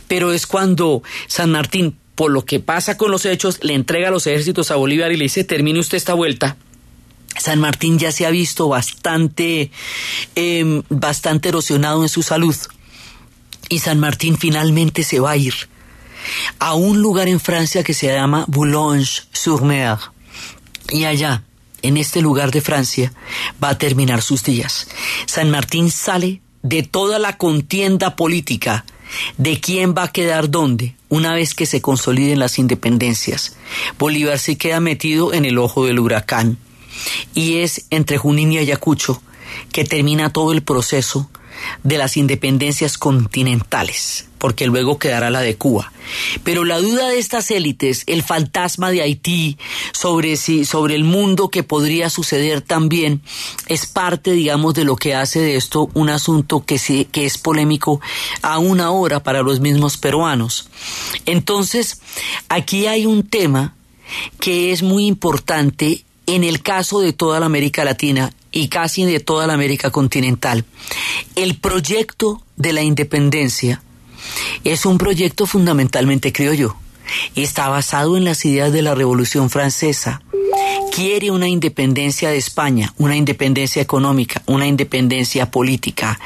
Pero es cuando San Martín, por lo que pasa con los hechos, le entrega los ejércitos a Bolívar y le dice, termine usted esta vuelta. San Martín ya se ha visto bastante, eh, bastante erosionado en su salud. y San Martín finalmente se va a ir a un lugar en Francia que se llama Boulogne-sur-Mer. Y allá, en este lugar de Francia, va a terminar sus días. San Martín sale de toda la contienda política de quién va a quedar dónde una vez que se consoliden las independencias. Bolívar se queda metido en el ojo del huracán y es entre Junín y Ayacucho que termina todo el proceso de las independencias continentales, porque luego quedará la de Cuba. Pero la duda de estas élites, el fantasma de Haití sobre si, sobre el mundo que podría suceder también, es parte, digamos, de lo que hace de esto un asunto que, sí, que es polémico aún ahora para los mismos peruanos. Entonces, aquí hay un tema que es muy importante en el caso de toda la América Latina y casi de toda la América continental. El proyecto de la independencia es un proyecto fundamentalmente criollo. Está basado en las ideas de la Revolución Francesa, quiere una independencia de España, una independencia económica, una independencia política,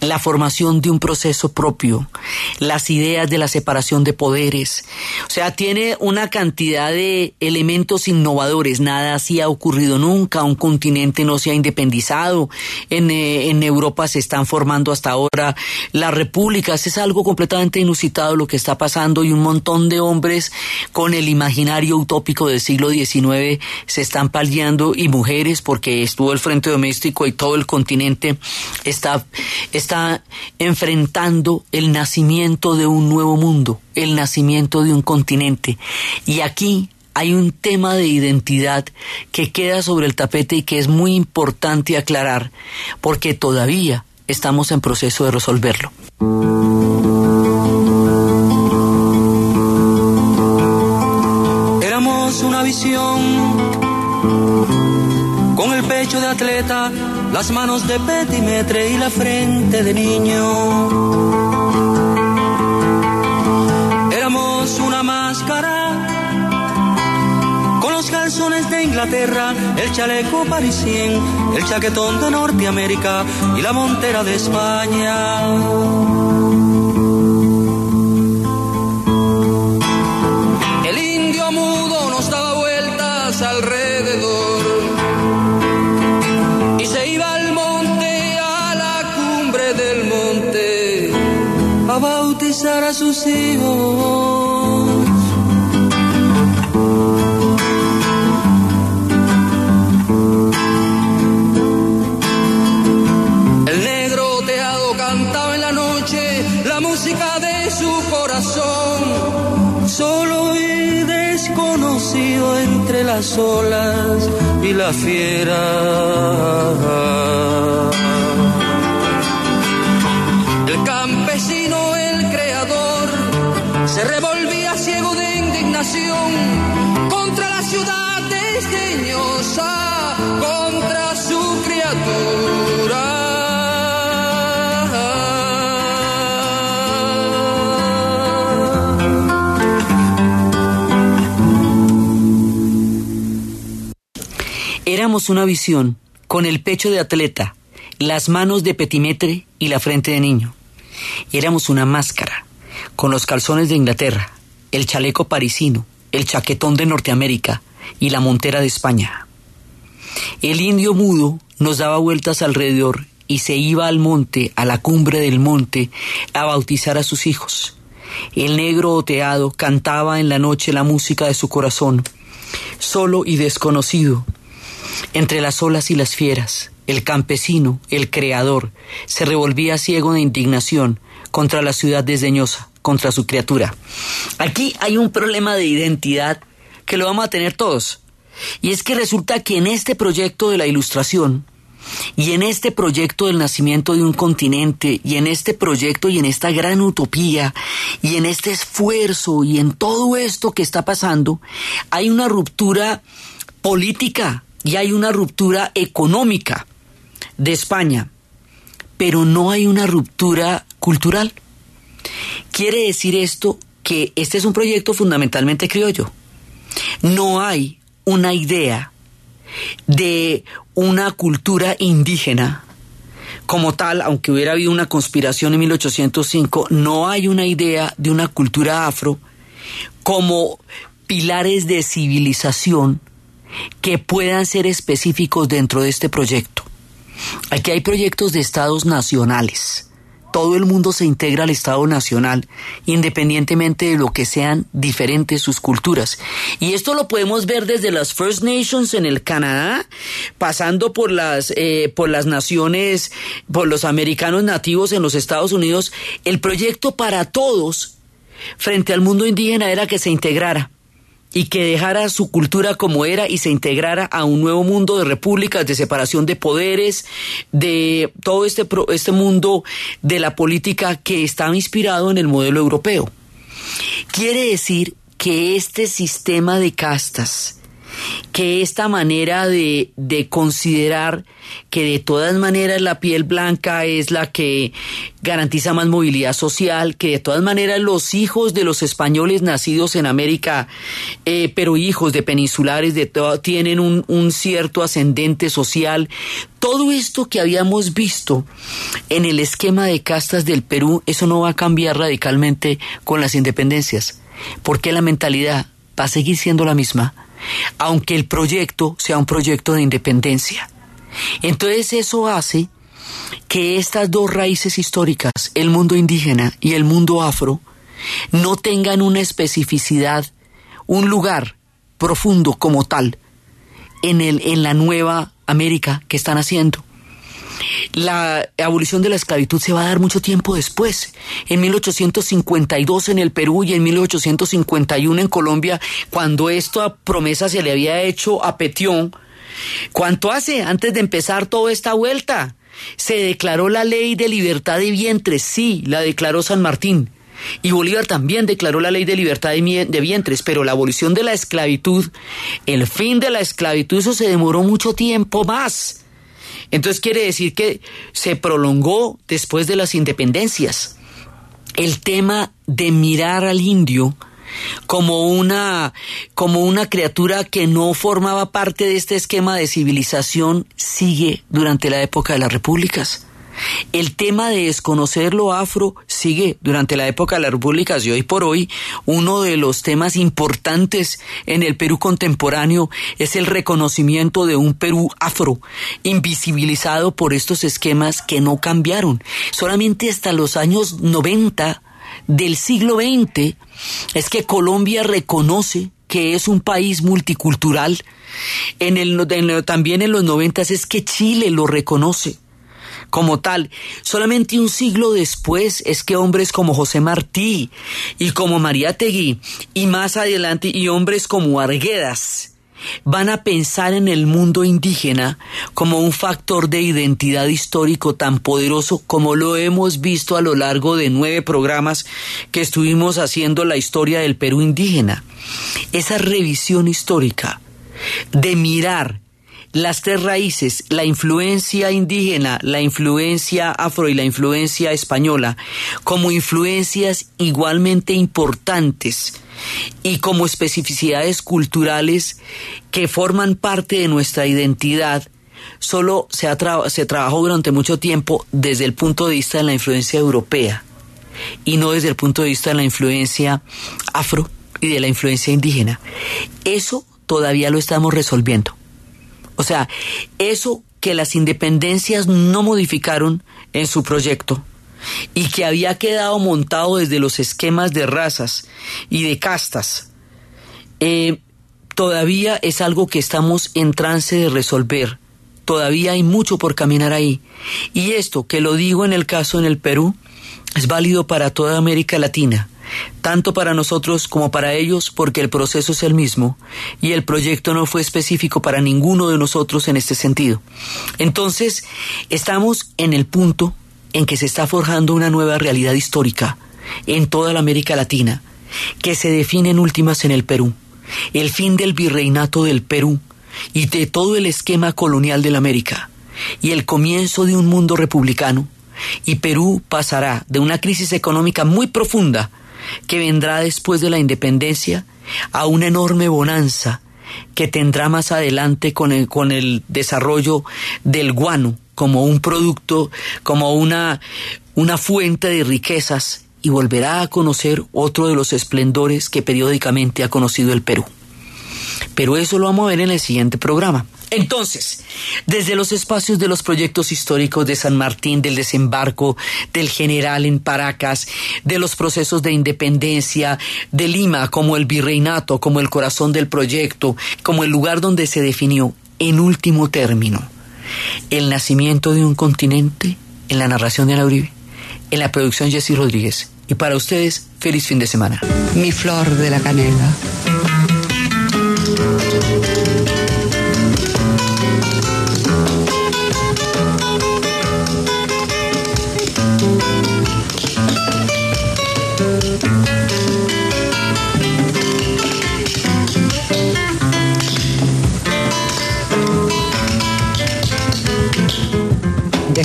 la formación de un proceso propio, las ideas de la separación de poderes. O sea, tiene una cantidad de elementos innovadores. Nada así ha ocurrido nunca. Un continente no se ha independizado. En, eh, Europa se están formando hasta ahora las repúblicas. Es algo completamente inusitado lo que está pasando y un montón de hombres con el imaginario utópico del siglo XIX se están paliando y mujeres porque estuvo el frente doméstico y todo el continente está, está enfrentando el nacimiento de un nuevo mundo, el nacimiento de un continente. Y aquí hay un tema de identidad que queda sobre el tapete y que es muy importante aclarar porque todavía estamos en proceso de resolverlo. Éramos una visión con el pecho de atleta, las manos de petimetre y la frente de niño. Éramos una máscara con los calzones de Inglaterra, el chaleco parisien, el chaquetón de Norteamérica y la montera de España. A sus hijos. El negro teado cantaba en la noche la música de su corazón, solo y desconocido entre las olas y la fiera. Ciudad desdeñosa, contra su criatura. Éramos una visión con el pecho de atleta, las manos de petimetre y la frente de niño. Éramos una máscara con los calzones de Inglaterra, el chaleco parisino, el chaquetón de Norteamérica y la montera de España. El indio mudo nos daba vueltas alrededor y se iba al monte, a la cumbre del monte, a bautizar a sus hijos. El negro oteado cantaba en la noche la música de su corazón, solo y desconocido, entre las olas y las fieras. El campesino, el creador, se revolvía ciego de indignación contra la ciudad desdeñosa, contra su criatura. Aquí hay un problema de identidad que lo vamos a tener todos. Y es que resulta que en este proyecto de la ilustración, y en este proyecto del nacimiento de un continente, y en este proyecto y en esta gran utopía, y en este esfuerzo, y en todo esto que está pasando, hay una ruptura política y hay una ruptura económica de España, pero no hay una ruptura cultural. Quiere decir esto que este es un proyecto fundamentalmente criollo. No hay una idea de una cultura indígena como tal, aunque hubiera habido una conspiración en 1805, no hay una idea de una cultura afro como pilares de civilización que puedan ser específicos dentro de este proyecto. Aquí hay proyectos de estados nacionales. Todo el mundo se integra al Estado Nacional, independientemente de lo que sean diferentes sus culturas. Y esto lo podemos ver desde las First Nations en el Canadá, pasando por las, eh, por las naciones, por los americanos nativos en los Estados Unidos. El proyecto para todos frente al mundo indígena era que se integrara y que dejara su cultura como era y se integrara a un nuevo mundo de repúblicas, de separación de poderes, de todo este, este mundo de la política que estaba inspirado en el modelo europeo. Quiere decir que este sistema de castas, que esta manera de, de, considerar que de todas maneras la piel blanca es la que garantiza más movilidad social, que de todas maneras los hijos de los españoles nacidos en América, eh, pero hijos de peninsulares, de todo, tienen un, un cierto ascendente social. Todo esto que habíamos visto en el esquema de castas del Perú, eso no va a cambiar radicalmente con las independencias, porque la mentalidad va a seguir siendo la misma aunque el proyecto sea un proyecto de independencia. Entonces eso hace que estas dos raíces históricas, el mundo indígena y el mundo afro, no tengan una especificidad, un lugar profundo como tal en, el, en la nueva América que están haciendo la abolición de la esclavitud se va a dar mucho tiempo después. En 1852 en el Perú y en 1851 en Colombia, cuando esta promesa se le había hecho a Petión. ¿Cuánto hace antes de empezar toda esta vuelta? Se declaró la ley de libertad de vientres, sí, la declaró San Martín. Y Bolívar también declaró la ley de libertad de vientres, pero la abolición de la esclavitud, el fin de la esclavitud, eso se demoró mucho tiempo más. Entonces quiere decir que se prolongó después de las independencias. El tema de mirar al indio como una, como una criatura que no formaba parte de este esquema de civilización sigue durante la época de las repúblicas. El tema de desconocer lo afro sigue durante la época de las repúblicas y hoy por hoy uno de los temas importantes en el Perú contemporáneo es el reconocimiento de un Perú afro, invisibilizado por estos esquemas que no cambiaron. Solamente hasta los años 90 del siglo XX es que Colombia reconoce que es un país multicultural. En el, también en los noventas es que Chile lo reconoce como tal. Solamente un siglo después es que hombres como José Martí y como María Tegui y más adelante y hombres como Arguedas van a pensar en el mundo indígena como un factor de identidad histórico tan poderoso como lo hemos visto a lo largo de nueve programas que estuvimos haciendo la historia del Perú indígena. Esa revisión histórica de mirar las tres raíces, la influencia indígena, la influencia afro y la influencia española, como influencias igualmente importantes y como especificidades culturales que forman parte de nuestra identidad, solo se, se trabajó durante mucho tiempo desde el punto de vista de la influencia europea y no desde el punto de vista de la influencia afro y de la influencia indígena. Eso todavía lo estamos resolviendo. O sea, eso que las independencias no modificaron en su proyecto y que había quedado montado desde los esquemas de razas y de castas, eh, todavía es algo que estamos en trance de resolver. Todavía hay mucho por caminar ahí. Y esto, que lo digo en el caso en el Perú, es válido para toda América Latina tanto para nosotros como para ellos, porque el proceso es el mismo y el proyecto no fue específico para ninguno de nosotros en este sentido. Entonces, estamos en el punto en que se está forjando una nueva realidad histórica en toda la América Latina, que se define en últimas en el Perú, el fin del virreinato del Perú y de todo el esquema colonial de la América, y el comienzo de un mundo republicano, y Perú pasará de una crisis económica muy profunda que vendrá después de la independencia a una enorme bonanza que tendrá más adelante con el, con el desarrollo del guano como un producto, como una, una fuente de riquezas y volverá a conocer otro de los esplendores que periódicamente ha conocido el Perú. Pero eso lo vamos a ver en el siguiente programa. Entonces, desde los espacios de los proyectos históricos de San Martín, del desembarco del general en Paracas, de los procesos de independencia, de Lima como el virreinato, como el corazón del proyecto, como el lugar donde se definió, en último término, el nacimiento de un continente, en la narración de Ana Uribe, en la producción Jessy Rodríguez. Y para ustedes, feliz fin de semana. Mi flor de la canela.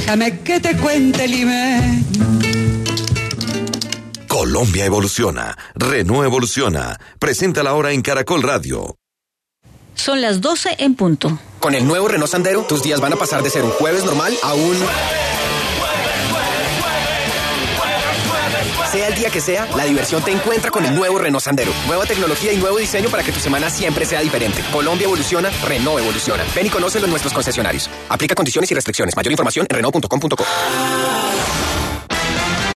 Déjame que te cuente, Lime. Colombia evoluciona. Renault evoluciona. Presenta la hora en Caracol Radio. Son las 12 en punto. Con el nuevo Renault Sandero, tus días van a pasar de ser un jueves normal a un... día que sea, la diversión te encuentra con el nuevo Renault Sandero. Nueva tecnología y nuevo diseño para que tu semana siempre sea diferente. Colombia evoluciona, Renault evoluciona. Ven y conócelo en nuestros concesionarios. Aplica condiciones y restricciones. Mayor información en Renault.com.co.